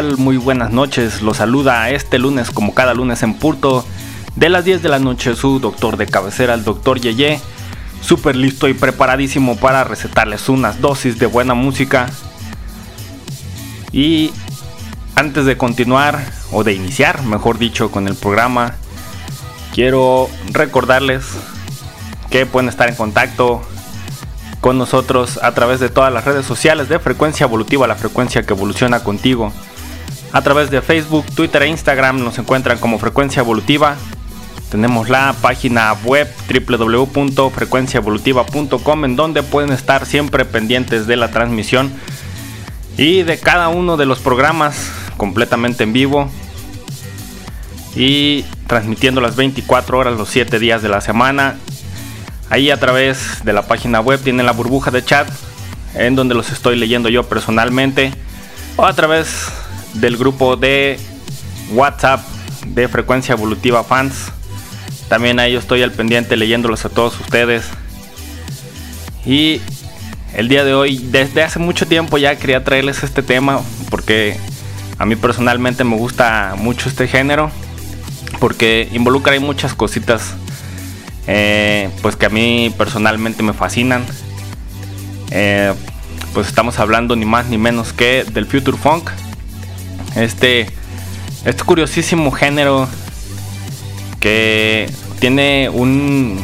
Muy buenas noches. Los saluda este lunes, como cada lunes en Purto, de las 10 de la noche, su doctor de cabecera, el doctor Yeye. Súper listo y preparadísimo para recetarles unas dosis de buena música. Y antes de continuar, o de iniciar, mejor dicho, con el programa, quiero recordarles que pueden estar en contacto con nosotros a través de todas las redes sociales de Frecuencia Evolutiva, la frecuencia que evoluciona contigo. A través de Facebook, Twitter e Instagram nos encuentran como Frecuencia Evolutiva. Tenemos la página web www.frecuenciaevolutiva.com en donde pueden estar siempre pendientes de la transmisión y de cada uno de los programas completamente en vivo y transmitiendo las 24 horas los 7 días de la semana. Ahí a través de la página web tienen la burbuja de chat en donde los estoy leyendo yo personalmente o a través del grupo de WhatsApp de Frecuencia Evolutiva Fans también ahí estoy al pendiente leyéndolos a todos ustedes. Y el día de hoy, desde hace mucho tiempo ya quería traerles este tema porque a mí personalmente me gusta mucho este género porque involucra ahí muchas cositas eh, pues que a mí personalmente me fascinan. Eh, pues estamos hablando ni más ni menos que del Future Funk. Este, este curiosísimo género que tiene un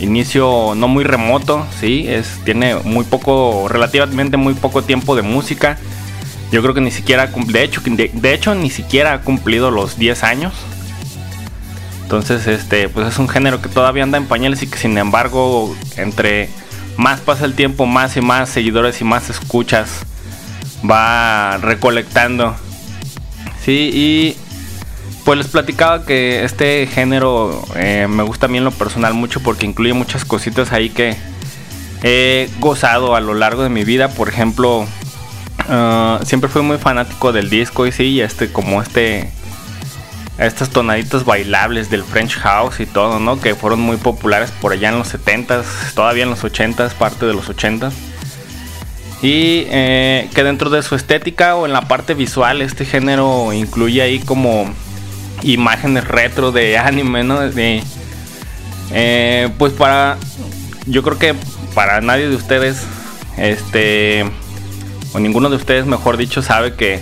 inicio no muy remoto, sí, es tiene muy poco relativamente muy poco tiempo de música. Yo creo que ni siquiera de hecho de, hecho ni siquiera ha cumplido los 10 años. Entonces, este, pues es un género que todavía anda en pañales y que sin embargo, entre más pasa el tiempo, más y más seguidores y más escuchas va recolectando. Sí, y pues les platicaba que este género eh, me gusta a mí en lo personal mucho porque incluye muchas cositas ahí que he gozado a lo largo de mi vida. Por ejemplo, ah, siempre fui muy fanático del disco y sí, este como este estas tonaditas bailables del French House y todo, ¿no? Que fueron muy populares por allá en los 70s, todavía en los 80s, parte de los 80s. Y eh, que dentro de su estética o en la parte visual, este género incluye ahí como imágenes retro de anime, ¿no? De, eh, pues para, yo creo que para nadie de ustedes, este, o ninguno de ustedes, mejor dicho, sabe que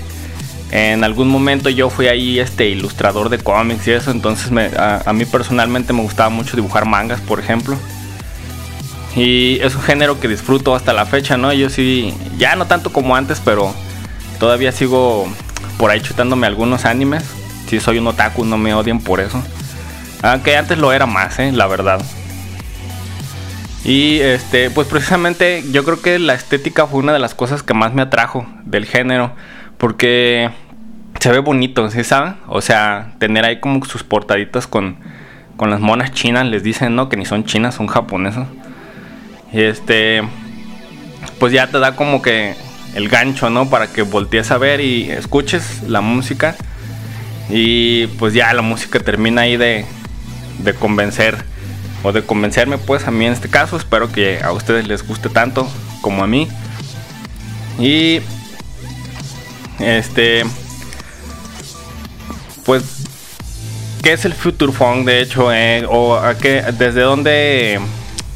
en algún momento yo fui ahí este ilustrador de cómics y eso, entonces a, a, mí personalmente me gustaba mucho dibujar mangas, por ejemplo. Y es un género que disfruto hasta la fecha, ¿no? Yo sí, ya no tanto como antes, pero todavía sigo por ahí chutándome algunos animes si soy un otaku, no me odien por eso. Aunque antes lo era más, ¿eh? la verdad. Y este, pues precisamente yo creo que la estética fue una de las cosas que más me atrajo del género. Porque se ve bonito, ¿sí saben? O sea, tener ahí como sus portaditas con, con las monas chinas, les dicen, ¿no? Que ni son chinas, son japonesas. Este, pues ya te da como que el gancho, ¿no? Para que voltees a ver y escuches la música y pues ya la música termina ahí de, de convencer o de convencerme pues a mí en este caso. Espero que a ustedes les guste tanto como a mí. Y este pues ¿qué es el Future Funk de hecho? Eh? o a qué, desde dónde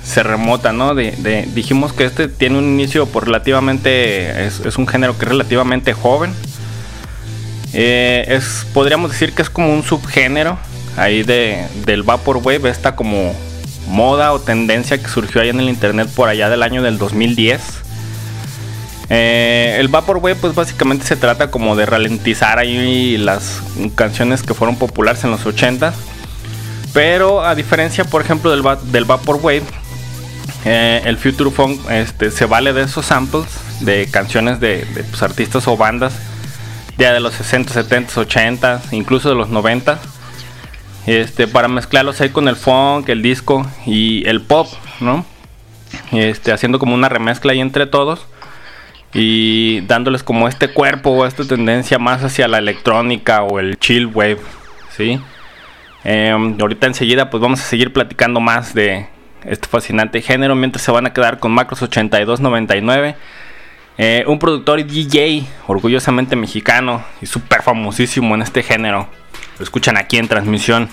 se remota, ¿no? Dijimos que este tiene un inicio por relativamente, es, es un género que es relativamente joven eh, es, podríamos decir que es como un subgénero ahí de, del Vaporwave, esta como moda o tendencia que surgió ahí en el internet por allá del año del 2010. Eh, el Vaporwave pues básicamente se trata como de ralentizar ahí las canciones que fueron populares en los 80 pero a diferencia por ejemplo del, del Vaporwave eh, el Future Funk este, se vale de esos samples de canciones de, pues, artistas o bandas ya de los 60, 70, 80, incluso de los 90. Este, para mezclarlos ahí con el funk, el disco y el pop, ¿no? Este, haciendo como una remezcla ahí entre todos y dándoles como este cuerpo o esta tendencia más hacia la electrónica o el chill wave, ¿sí? Em, ahorita enseguida pues vamos a seguir platicando más de este fascinante género mientras se van a quedar con Macros 8299 eh, un productor y DJ orgullosamente mexicano y súper famosísimo en este género. Lo escuchan aquí en transmisión.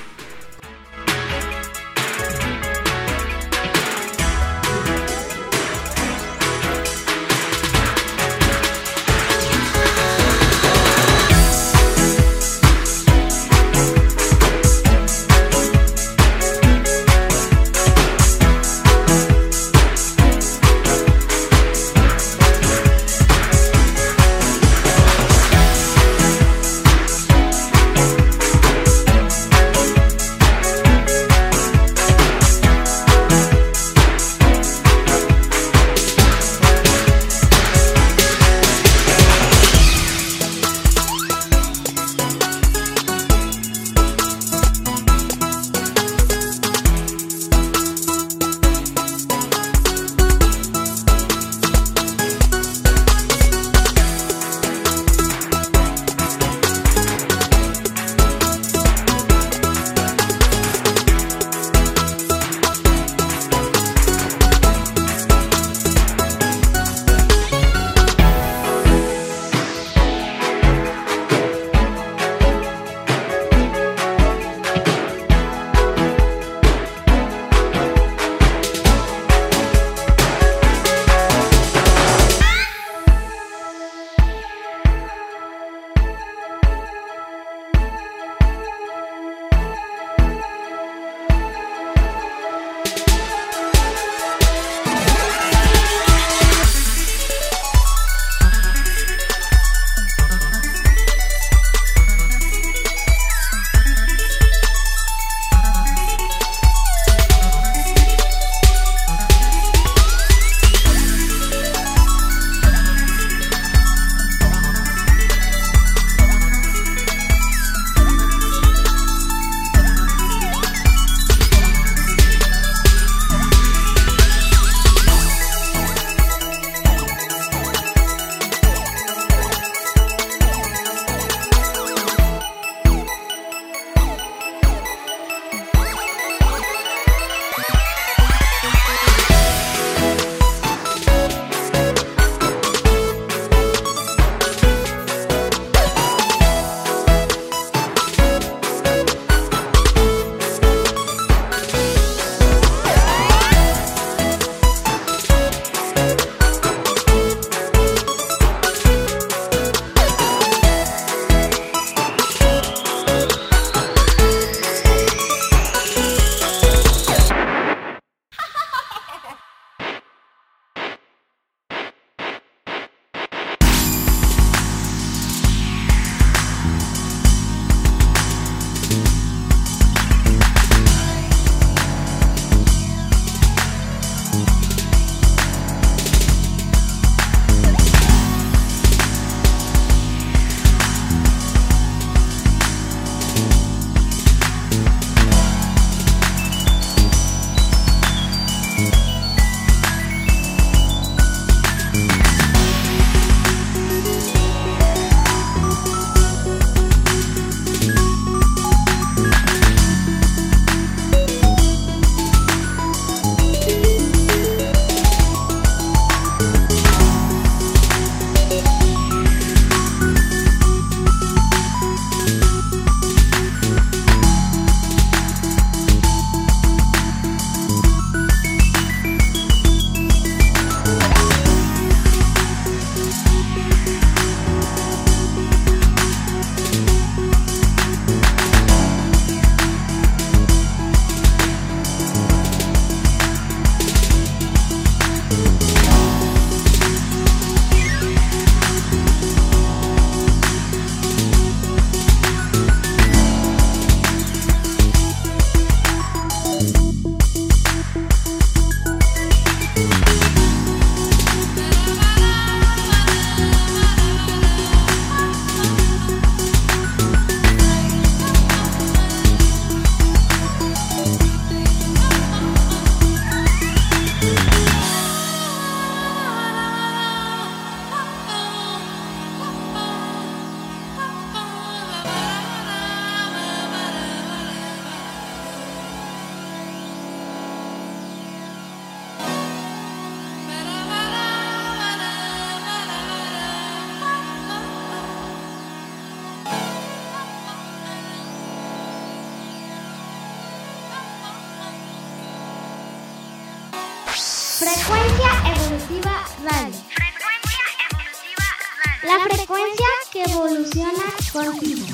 Frecuencia Evolutiva Radio. Frecuencia Evolutiva Radio. La frecuencia que evoluciona contigo.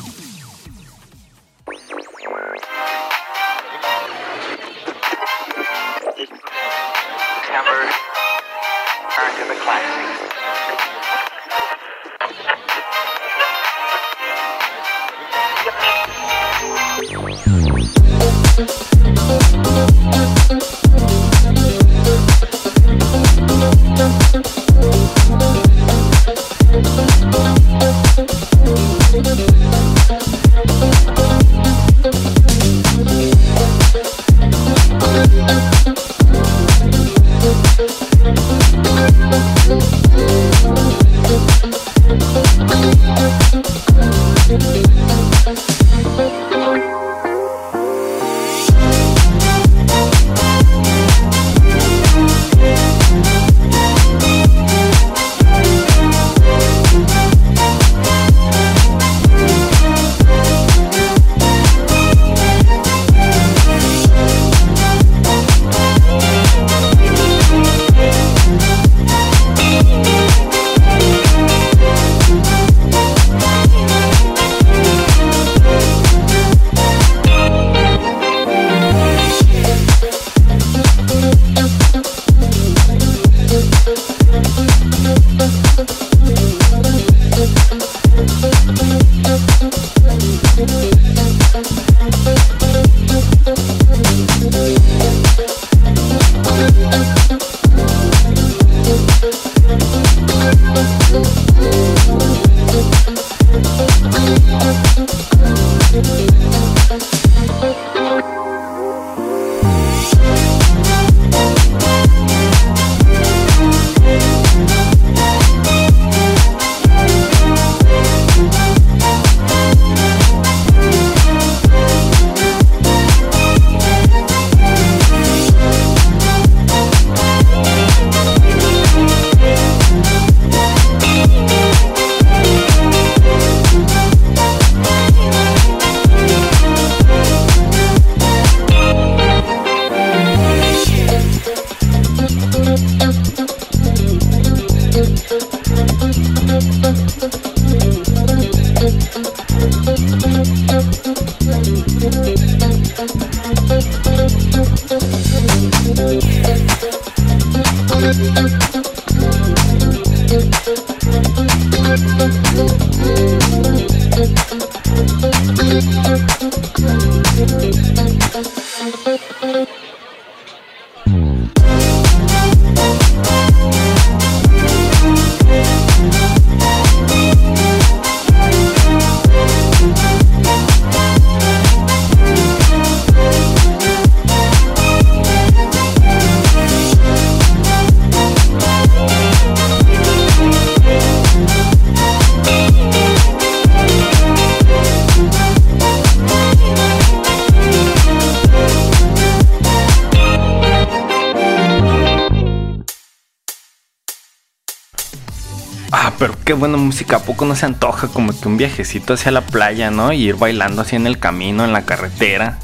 Pero qué buena música. ¿A poco no se antoja como que un viajecito hacia la playa, ¿no? Y ir bailando así en el camino, en la carretera,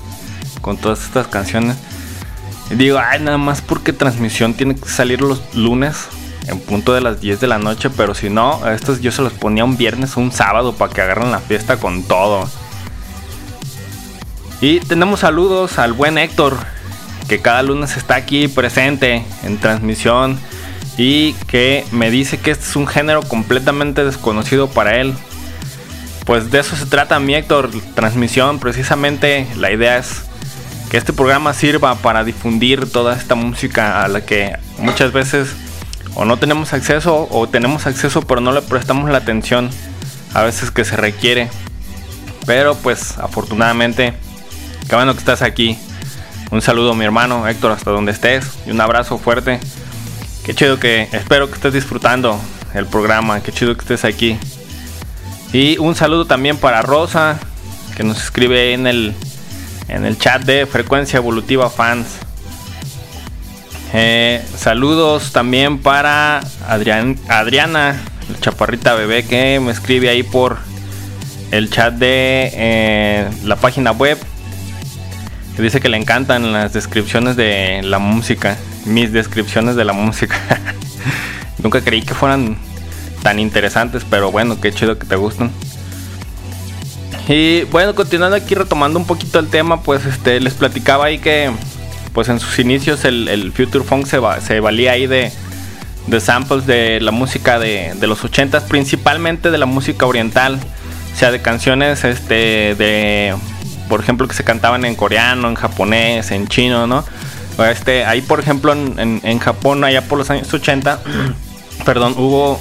con todas estas canciones. Y digo, ay, nada más porque transmisión tiene que salir los lunes en punto de las 10 de la noche, pero si no, estos yo se los ponía un viernes o un sábado para que agarren la fiesta con todo. Y tenemos saludos al buen Héctor, que cada lunes está aquí presente en transmisión y que me dice que este es un género completamente desconocido para él. Pues de eso se trata mi Héctor, transmisión, precisamente la idea es que este programa sirva para difundir toda esta música a la que muchas veces o no tenemos acceso o tenemos acceso pero no le prestamos la atención a veces que se requiere. Pero pues afortunadamente, qué bueno que estás aquí. Un saludo mi hermano Héctor hasta donde estés y un abrazo fuerte. Qué chido que espero que estés disfrutando el programa, qué chido que estés aquí. Y un saludo también para Rosa, que nos escribe en el, en el chat de Frecuencia Evolutiva Fans. Eh, saludos también para Adrián, Adriana, la chaparrita bebé, que me escribe ahí por el chat de eh, la página web. Que dice que le encantan las descripciones de la música mis descripciones de la música. Nunca creí que fueran tan interesantes, pero bueno, qué chido que te gustan. Y bueno, continuando aquí retomando un poquito el tema, pues este les platicaba ahí que pues en sus inicios el, Future Funk se, se valía ahí de, de samples de la música de, de los 80s, principalmente de la música oriental, o sea, de canciones este de por ejemplo que se cantaban en coreano, en japonés, en chino, ¿no? Este, ahí por ejemplo en, en Japón allá por los años 80, perdón, hubo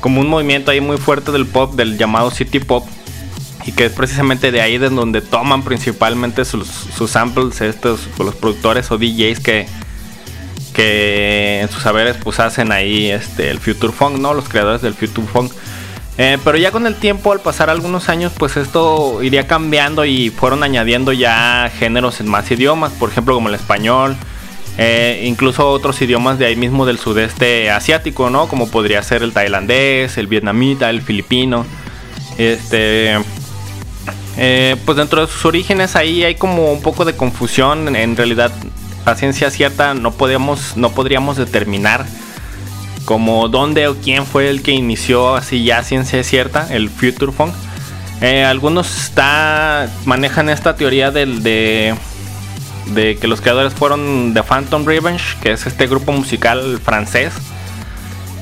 como un movimiento ahí muy fuerte del pop, del llamado city pop, y que es precisamente de ahí de donde toman principalmente sus, samples estos los productores o DJs que, que en sus saberes pues hacen ahí este el Future Funk, ¿no? Los creadores del Future Funk. Eh, pero ya con el tiempo, al pasar algunos años, pues esto iría cambiando y fueron añadiendo ya géneros en más idiomas, por ejemplo como el español, eh, incluso otros idiomas de ahí mismo del sudeste asiático, ¿no? Como podría ser el tailandés, el vietnamita, el filipino. Este. Eh, pues dentro de sus orígenes ahí hay como un poco de confusión. En realidad, a ciencia cierta no podíamos, no podríamos determinar como dónde o quién fue el que inició así ya ciencia cierta el Future Funk. Eh, algunos está, manejan esta teoría del, de que los creadores fueron The Phantom Revenge, que es este grupo musical francés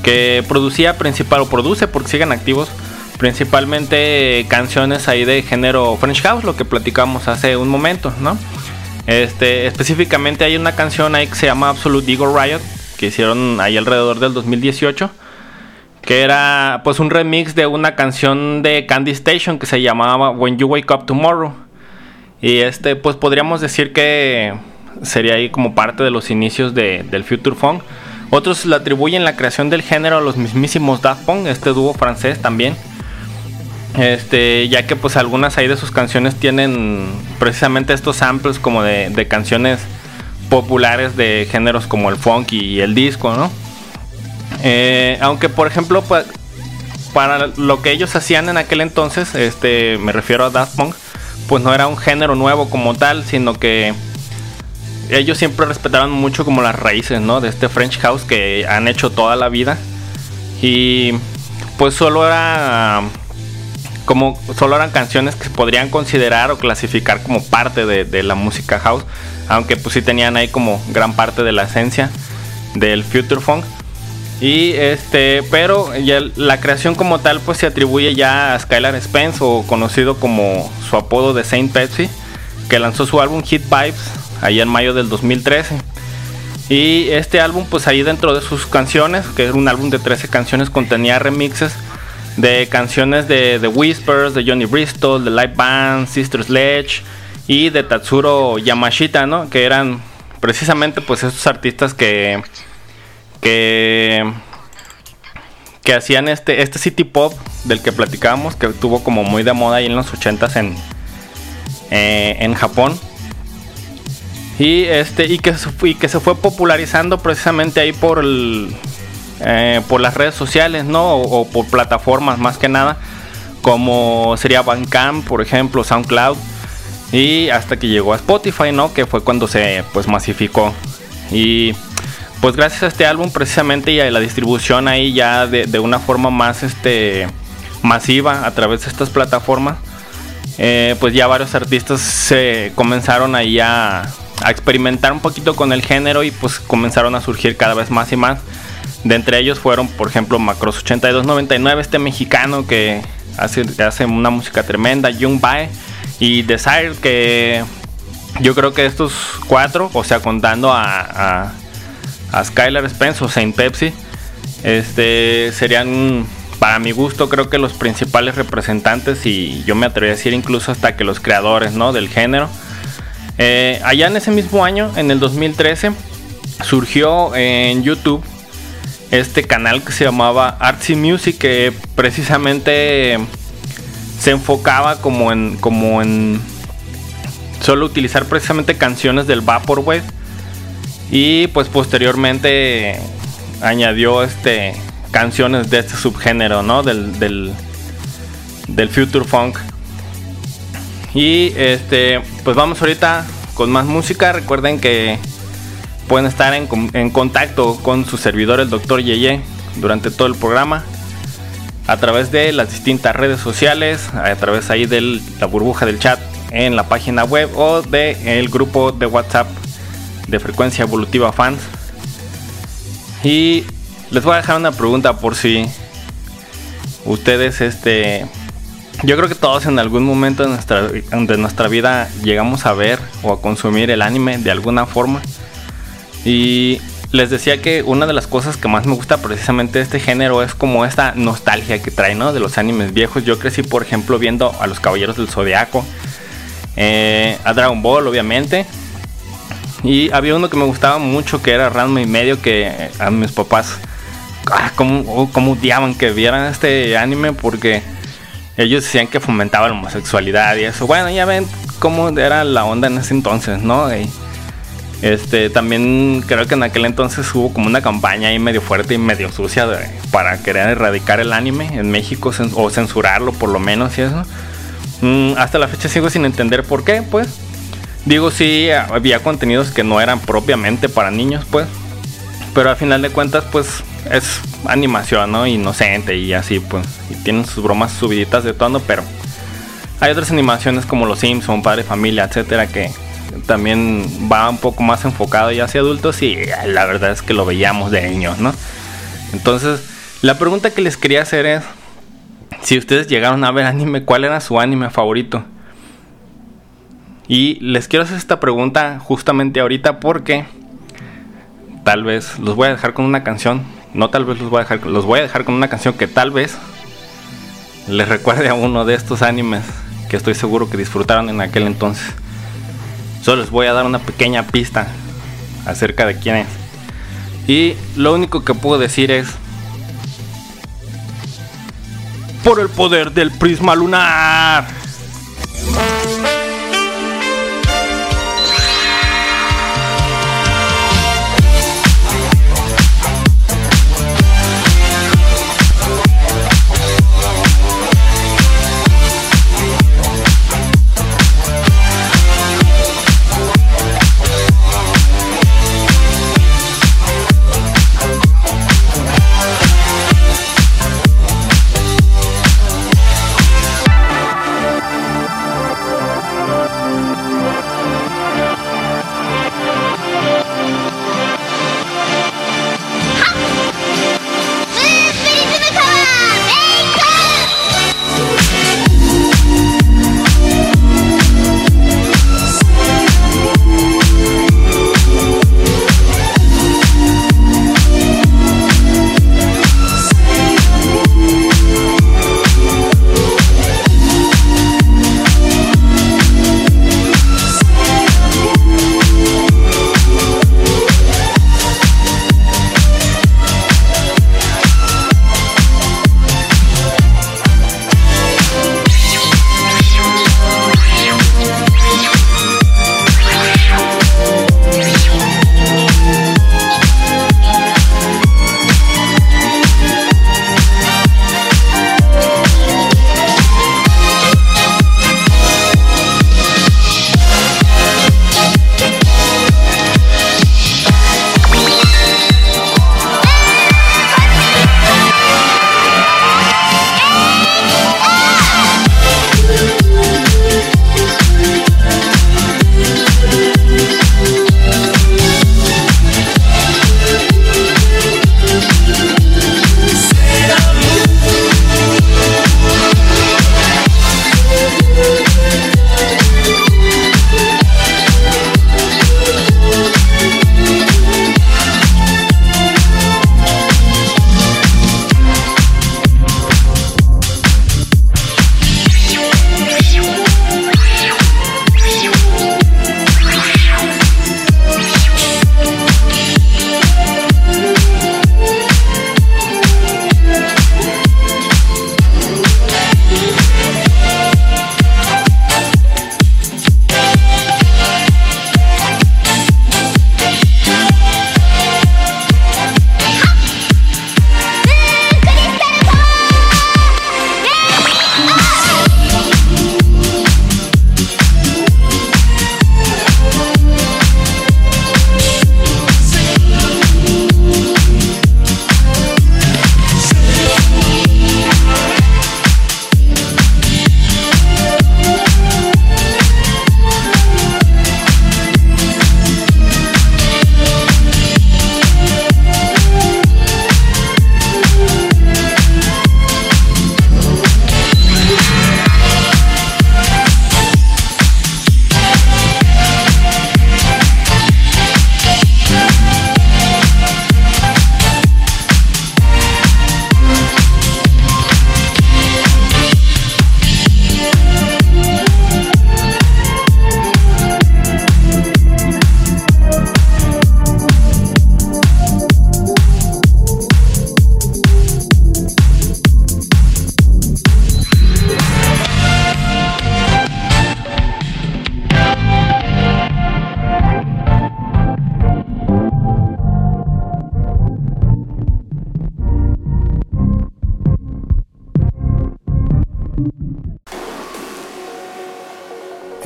que producía principal o produce porque siguen activos principalmente canciones ahí de género French House, lo que platicamos hace un momento, ¿no? Este, específicamente hay una canción ahí que se llama Absolute Ego Riot, que hicieron ahí alrededor del 2018, que era pues un remix de una canción de Candy Station que se llamaba When You Wake Up Tomorrow. Y este, pues podríamos decir que sería ahí como parte de los inicios del Future Funk. Otros le atribuyen la creación del género a los mismísimos Daft Punk, este dúo francés también. Este, ya que pues algunas ahí de sus canciones tienen precisamente estos samples como de, canciones populares de géneros como el funk y el disco, ¿no? Eh, aunque por ejemplo, para lo que ellos hacían en aquel entonces, este, me refiero a Daft Punk, pues no era un género nuevo como tal, sino que ellos siempre respetaban mucho como las raíces, ¿no? De este French House que han hecho toda la vida. Y pues solo era como solo eran canciones que se podrían considerar o clasificar como parte de, la música house, aunque pues sí tenían ahí como gran parte de la esencia del future funk. Y este, pero ya la creación como tal pues se atribuye ya a Skylar Spence o conocido como su apodo de Saint Pepsi, que lanzó su álbum Hit Vibes allá en mayo del 2013. Y este álbum pues ahí dentro de sus canciones, que es un álbum de 13 canciones, contenía remixes de canciones de The Whispers, de Johnny Bristol, de Live Band, Sister Sledge y de Tatsuro Yamashita, ¿no? Que eran precisamente pues estos artistas que que que hacían este este city pop del que platicábamos que estuvo como muy de moda ahí en los 80s en eh, en Japón. Y este y que, y que se fue popularizando precisamente ahí por el, eh, por las redes sociales no o, por plataformas más que nada como sería Bandcamp por ejemplo SoundCloud y hasta que llegó a Spotify no que fue cuando se pues masificó. Y pues gracias a este álbum precisamente y a la distribución ahí ya de, una forma más este masiva a través de estas plataformas eh, pues ya varios artistas se comenzaron ahí a, a, experimentar un poquito con el género y pues comenzaron a surgir cada vez más y más. De entre ellos fueron por ejemplo Macros 8299 este mexicano que hace, hace una música tremenda Young Bae y Desire que yo creo que estos cuatro o sea contando a a Skylar Spence o Saint Pepsi. Este serían para mi gusto creo que los principales representantes y yo me atrevería a decir incluso hasta que los creadores ¿no? del género. Eh, allá en ese mismo año, en el 2013, surgió en YouTube este canal que se llamaba Artsy Music que precisamente se enfocaba como en como en solo utilizar precisamente canciones del Vaporwave y pues posteriormente añadió este canciones de este subgénero, ¿no? Del, del, Future Funk. Y este, pues vamos ahorita con más música. Recuerden que, pueden estar en, en contacto con su servidor, el doctor Yeye, durante todo el programa. A través de las distintas redes sociales, a través ahí de la burbuja del chat en la página web o de el grupo de WhatsApp de Frecuencia Evolutiva Fans. Y les voy a dejar una pregunta por si ustedes, este, yo creo que todos en algún momento de nuestra, de nuestra vida llegamos a ver o a consumir el anime de alguna forma. Y les decía que una de las cosas que más me gusta precisamente de este género es como esta nostalgia que trae, ¿no? De los animes viejos. Yo crecí, por ejemplo, viendo a los Caballeros del Zodiaco, eh, a Dragon Ball, obviamente. Y había uno que me gustaba mucho que era Ranma y medio que a mis papás ah, como, como odiaban que vieran este anime porque ellos decían que fomentaba la homosexualidad y eso. Bueno, ya ven cómo era la onda en ese entonces, ¿no? Y, este también creo que en aquel entonces hubo como una campaña ahí medio fuerte y medio sucia para querer erradicar el anime en México o censurarlo por lo menos y eso. Mm, hasta la fecha sigo sin entender por qué, pues. Digo, sí, había contenidos que no eran propiamente para niños, pues. Pero al final de cuentas, pues es animación, ¿no? Inocente y así, pues. Tienen sus bromas subiditas de tono, pero hay otras animaciones como Los Simpson, Padre Familia, etcétera, que también va un poco más enfocado ya hacia adultos y eh, la verdad es que lo veíamos de niños, ¿no? Entonces, la pregunta que les quería hacer es, si ustedes llegaron a ver anime, ¿cuál era su anime favorito? Y les quiero hacer esta pregunta justamente ahorita porque tal vez los voy a dejar con una canción, no tal vez los voy a dejar, los voy a dejar con una canción que tal vez les recuerde a uno de estos animes que estoy seguro que disfrutaron en aquel entonces. Solo les voy a dar una pequeña pista acerca de quién es. Y lo único que puedo decir es por el poder del prisma lunar.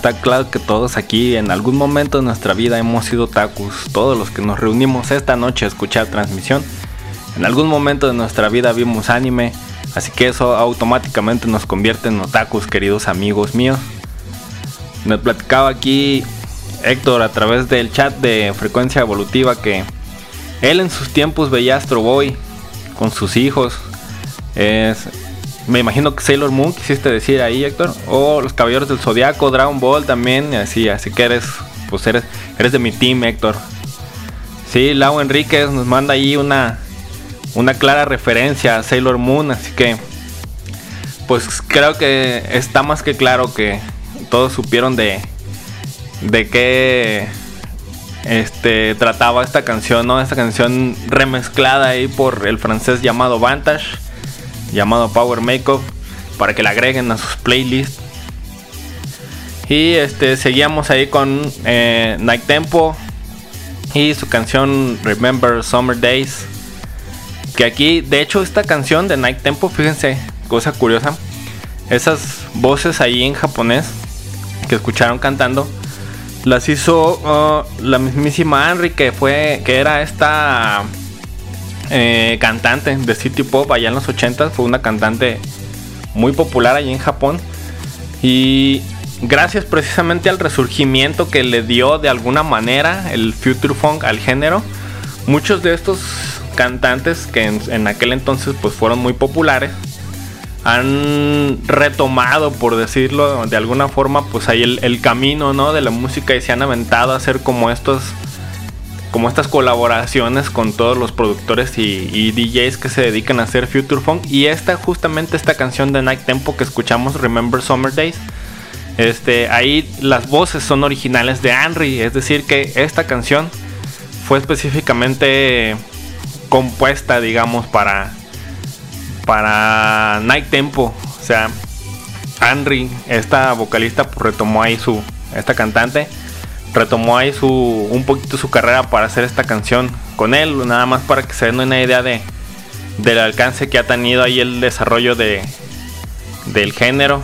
Está claro que todos aquí en algún momento de nuestra vida hemos sido tacos. Todos los que nos reunimos esta noche a escuchar transmisión, en algún momento de nuestra vida vimos anime. Así que eso automáticamente nos convierte en otakus, queridos amigos míos. Me platicaba aquí Héctor a través del chat de frecuencia evolutiva que él en sus tiempos veía Astro Boy con sus hijos. Es, me imagino que Sailor Moon quisiste decir ahí, Héctor. O los Caballeros del Zodiaco, Dragon Ball también. Así, así que eres, pues eres, eres de mi team, Héctor. Sí, Lau Enríquez nos manda ahí una, una clara referencia a Sailor Moon. Así que, pues creo que está más que claro que todos supieron de, de qué este, trataba esta canción, ¿no? Esta canción remezclada ahí por el francés llamado Vantage llamado Power Makeup, para que la agreguen a sus playlists. Y este seguíamos ahí con eh, Night Tempo y su canción Remember Summer Days. Que aquí, de hecho, esta canción de Night Tempo, fíjense, cosa curiosa, esas voces ahí en japonés que escucharon cantando, las hizo uh, la mismísima Henry, que fue, que era esta eh, cantante de City Pop allá en los 80 fue una cantante muy popular allí en Japón. Y gracias precisamente al resurgimiento que le dio de alguna manera el Future Funk al género, muchos de estos cantantes que en, aquel entonces pues fueron muy populares han retomado, por decirlo de alguna forma, pues ahí el, camino ¿no? de la música y se han aventado a hacer como estos como estas colaboraciones con todos los productores y, DJs que se dedican a hacer Future Funk. Y esta, justamente esta canción de Night Tempo que escuchamos, Remember Summer Days, este, ahí las voces son originales de Henry. Es decir, que esta canción fue específicamente compuesta, digamos, para, para Night Tempo. O sea, Henry, esta vocalista, pues, retomó ahí su, esta cantante retomó ahí su un poquito su carrera para hacer esta canción con él, nada más para que se den una idea de del alcance que ha tenido ahí el desarrollo de del género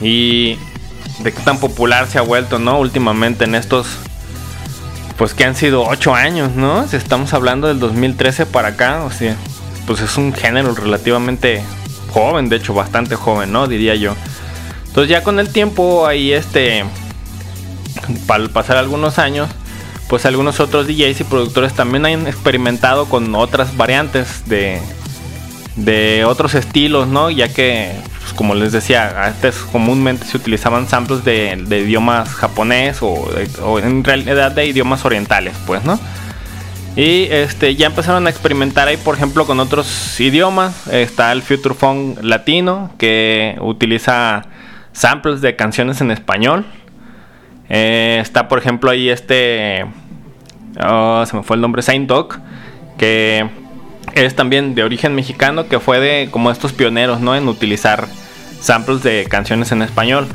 y de qué tan popular se ha vuelto, ¿no? Últimamente en estos pues que han sido 8 años, ¿no? Si estamos hablando del 2013 para acá, o sea, pues es un género relativamente joven, de hecho bastante joven, ¿no? Diría yo. Entonces ya con el tiempo ahí este para pasar algunos años, pues algunos otros DJs y productores también han experimentado con otras variantes de, de otros estilos, ¿no? Ya que, pues, como les decía, antes comúnmente se utilizaban samples de, idiomas japonés o, en realidad de idiomas orientales, pues, ¿no? Y este, ya empezaron a experimentar ahí, por ejemplo, con otros idiomas. Está el Future Funk latino, que utiliza samples de canciones en español. Eh, está, por ejemplo, ahí este. Oh, se me fue el nombre, Saint Dog. Que es también de origen mexicano. Que fue de como estos pioneros, ¿no? En utilizar samples de canciones en español.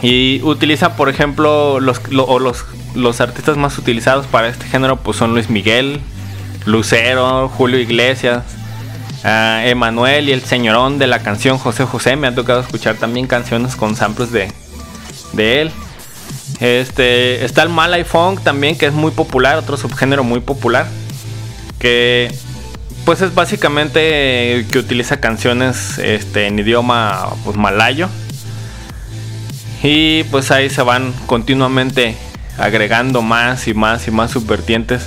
Y utiliza, por ejemplo, los, los, los artistas más utilizados para este género pues son Luis Miguel, Lucero, Julio Iglesias, uh, Emanuel y el señorón de la canción José José. Me ha tocado escuchar también canciones con samples de, de él. Este, está el Malay Funk también, que es muy popular, otro subgénero muy popular. Que pues es básicamente que utiliza canciones este, en idioma pues, malayo. Y pues ahí se van continuamente agregando más y más y más subvertientes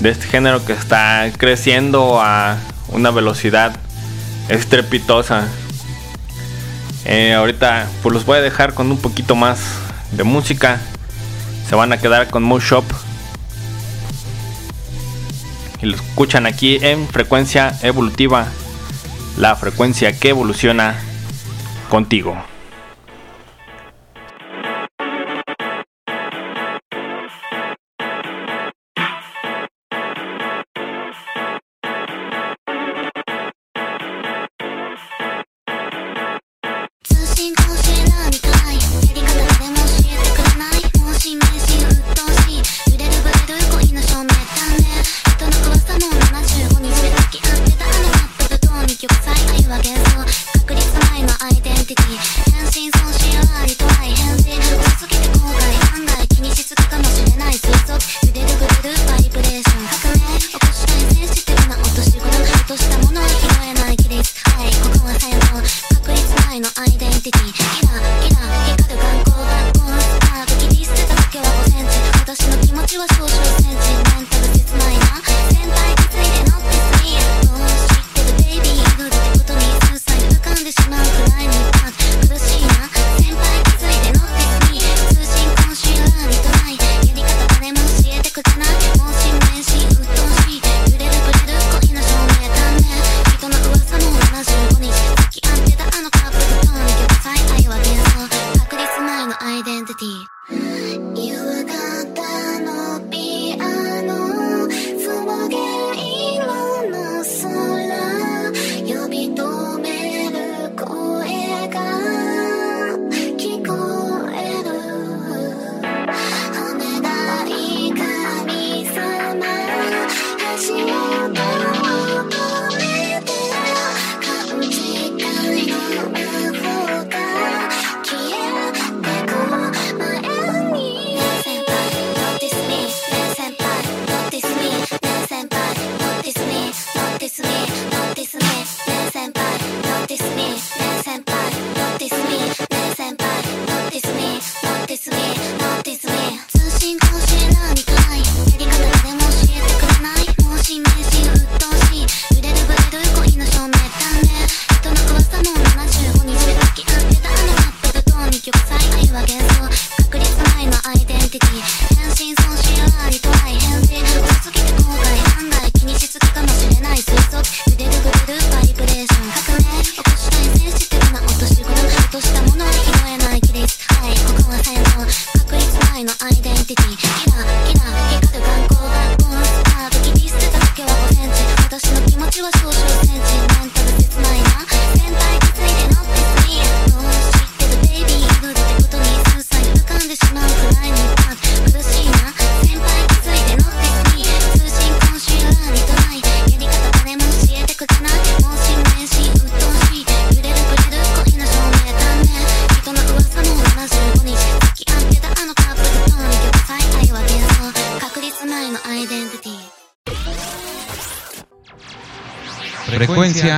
de este género que está creciendo a una velocidad estrepitosa. Eh, ahorita pues los voy a dejar con un poquito más de música. Se van a quedar con Moose Shop. Y lo escuchan aquí en frecuencia evolutiva. La frecuencia que evoluciona contigo.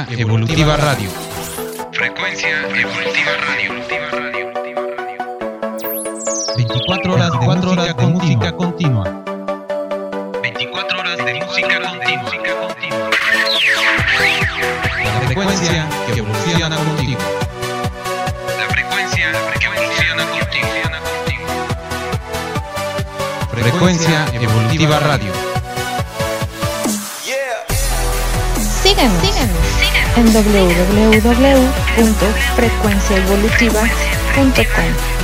Evolutiva Radio. www.frecuenciaevolutiva.com.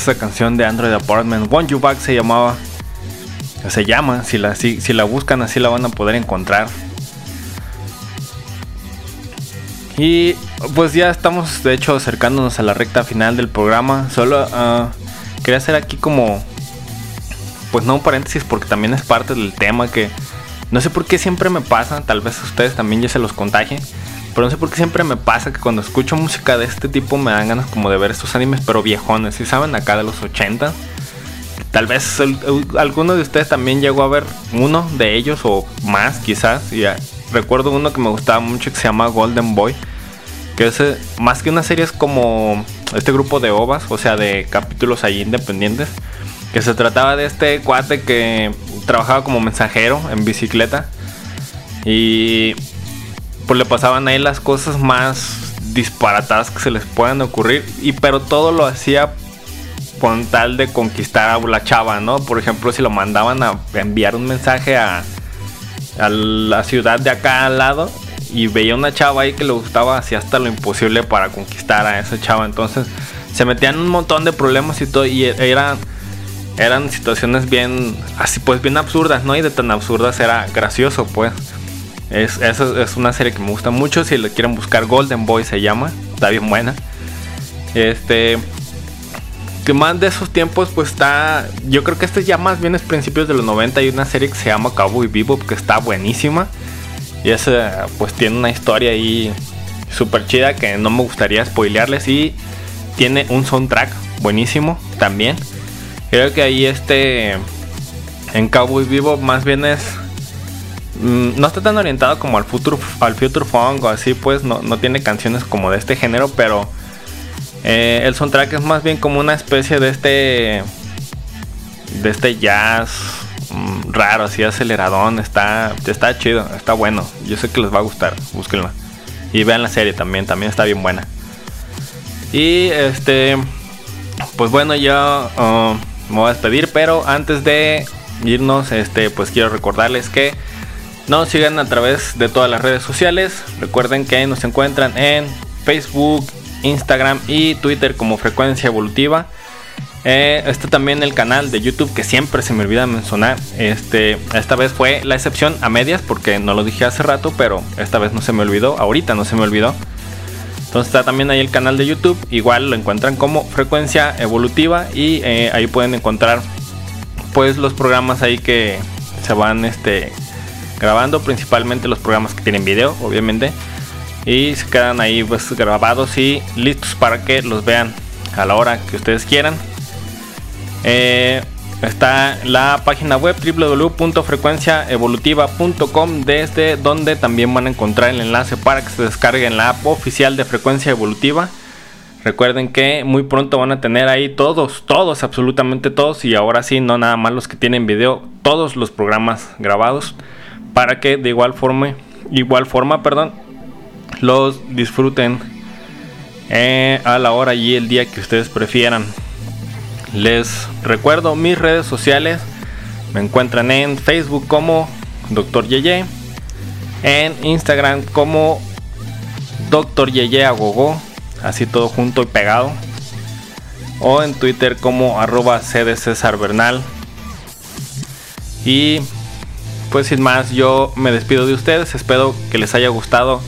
esa canción de Android Apartment. Want You Back se llamaba. Se llama. Si la, si, la buscan así la van a poder encontrar. Y pues ya estamos de hecho acercándonos a la recta final del programa. Solo ah, quería hacer aquí como... Pues no un paréntesis porque también es parte del tema que... No sé por qué siempre me pasa, tal vez a ustedes también ya se los contagie. Pero no sé por qué siempre me pasa que cuando escucho música de este tipo me dan ganas como de ver estos animes, pero viejones, ¿sí saben? Acá de los 80. Tal vez el- el- alguno de ustedes también llegó a ver uno de ellos o más quizás. Y, ah, recuerdo uno que me gustaba mucho que se llama Golden Boy. Que es más que una serie es como este grupo de ovas, o sea, de capítulos ahí independientes. Que se trataba de este cuate que trabajaba como mensajero en bicicleta. Y pues le pasaban ahí las cosas más disparatadas que se les puedan ocurrir. Y pero todo lo hacía con tal de conquistar a la chava, ¿no? Por ejemplo, si lo mandaban a enviar un mensaje a, a la ciudad de acá al lado y veía una chava ahí que le gustaba, hacía hasta lo imposible para conquistar a esa chava. Entonces se metían un montón de problemas y todo y eran eran situaciones bien así pues bien absurdas, ¿no? Y de tan absurdas era gracioso, pues. Es, eso es una serie que me gusta mucho. Si le quieren buscar, Golden Boy se llama. Está bien buena. Este. que más de esos tiempos pues está, yo creo que este ya más bien es principios de los 90 y una serie que se llama Cowboy Bebop que está buenísima y esa pues tiene una historia ahí súper chida que no me gustaría spoilearles y tiene un soundtrack buenísimo también. Creo que ahí este en Cowboy Bebop más bien es no está tan orientado como al futuro al future funk o así pues no, no tiene canciones como de este género pero eh, el soundtrack es más bien como una especie de este. De este jazz mm, raro, así aceleradón. Está, está chido, está bueno. Yo sé que les va a gustar. Búsquenlo. Y vean la serie también, también está bien buena. Y este. Pues bueno, yo uh, me voy a despedir. Pero antes de irnos, este, pues quiero recordarles que nos sigan a través de todas las redes sociales. Recuerden que nos encuentran en Facebook, Instagram y Twitter como Frecuencia Evolutiva. Eh, está también el canal de YouTube que siempre se me olvida mencionar. Este, esta vez fue la excepción a medias porque no lo dije hace rato, pero esta vez no se me olvidó. Ahorita no se me olvidó. Entonces está también ahí el canal de YouTube. Igual lo encuentran como Frecuencia Evolutiva y eh, ahí pueden encontrar pues los programas ahí que se van este, grabando, principalmente los programas que tienen video, obviamente y se quedan ahí pues grabados y listos para que los vean a la hora que ustedes quieran. Eh, está la página web www.frecuenciaevolutiva.com desde donde también van a encontrar el enlace para que se descarguen la app oficial de Frecuencia Evolutiva. Recuerden que muy pronto van a tener ahí todos, todos, absolutamente todos, y ahora sí, no nada más los que tienen video, todos los programas grabados, para que de igual forma, igual forma, perdón, los disfruten eh, a la hora y el día que ustedes prefieran. Les recuerdo mis redes sociales. Me encuentran en Facebook como Dr. Yeye. En Instagram como Dr. Yeye Agogo. Así todo junto y pegado. O en Twitter como arroba. Y pues sin más, yo me despido de ustedes. Espero que les haya gustado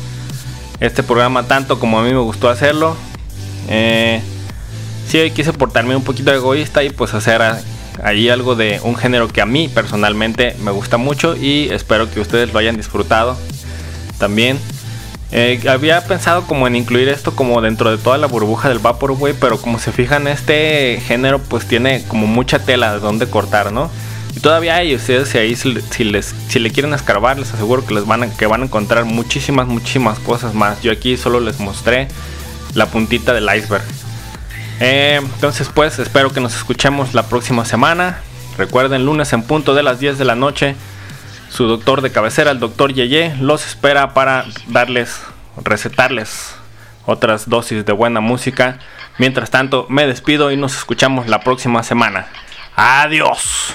este programa tanto como a mí me gustó hacerlo. Eh, sí, hoy quise portarme un poquito egoísta y pues hacer ahí algo de un género que a mí personalmente me gusta mucho y espero que ustedes lo hayan disfrutado también. Eh, había pensado como en incluir esto como dentro de toda la burbuja del Vaporwave, pero como se fijan este género pues tiene como mucha tela de donde cortar, ¿no? Y todavía hay ustedes si ahí si, les, si le quieren escarbar, les aseguro que les van a, que van a encontrar muchísimas, muchísimas cosas más. Yo aquí solo les mostré la puntita del iceberg. Eh, entonces pues espero que nos escuchemos la próxima semana. Recuerden, lunes en punto de las 10 de la noche. Su doctor de cabecera, el doctor Yeye, los espera para darles, recetarles otras dosis de buena música. Mientras tanto, me despido y nos escuchamos la próxima semana. Adiós.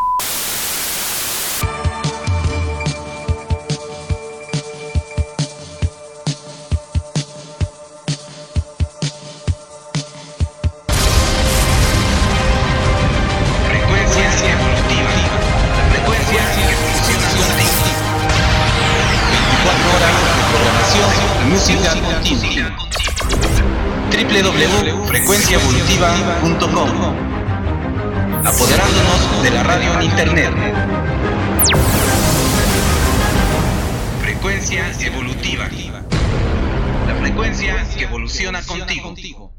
www.frecuenciaevolutiva.com Apoderándonos de la radio en internet. Frecuencia evolutiva. La frecuencia que evoluciona contigo.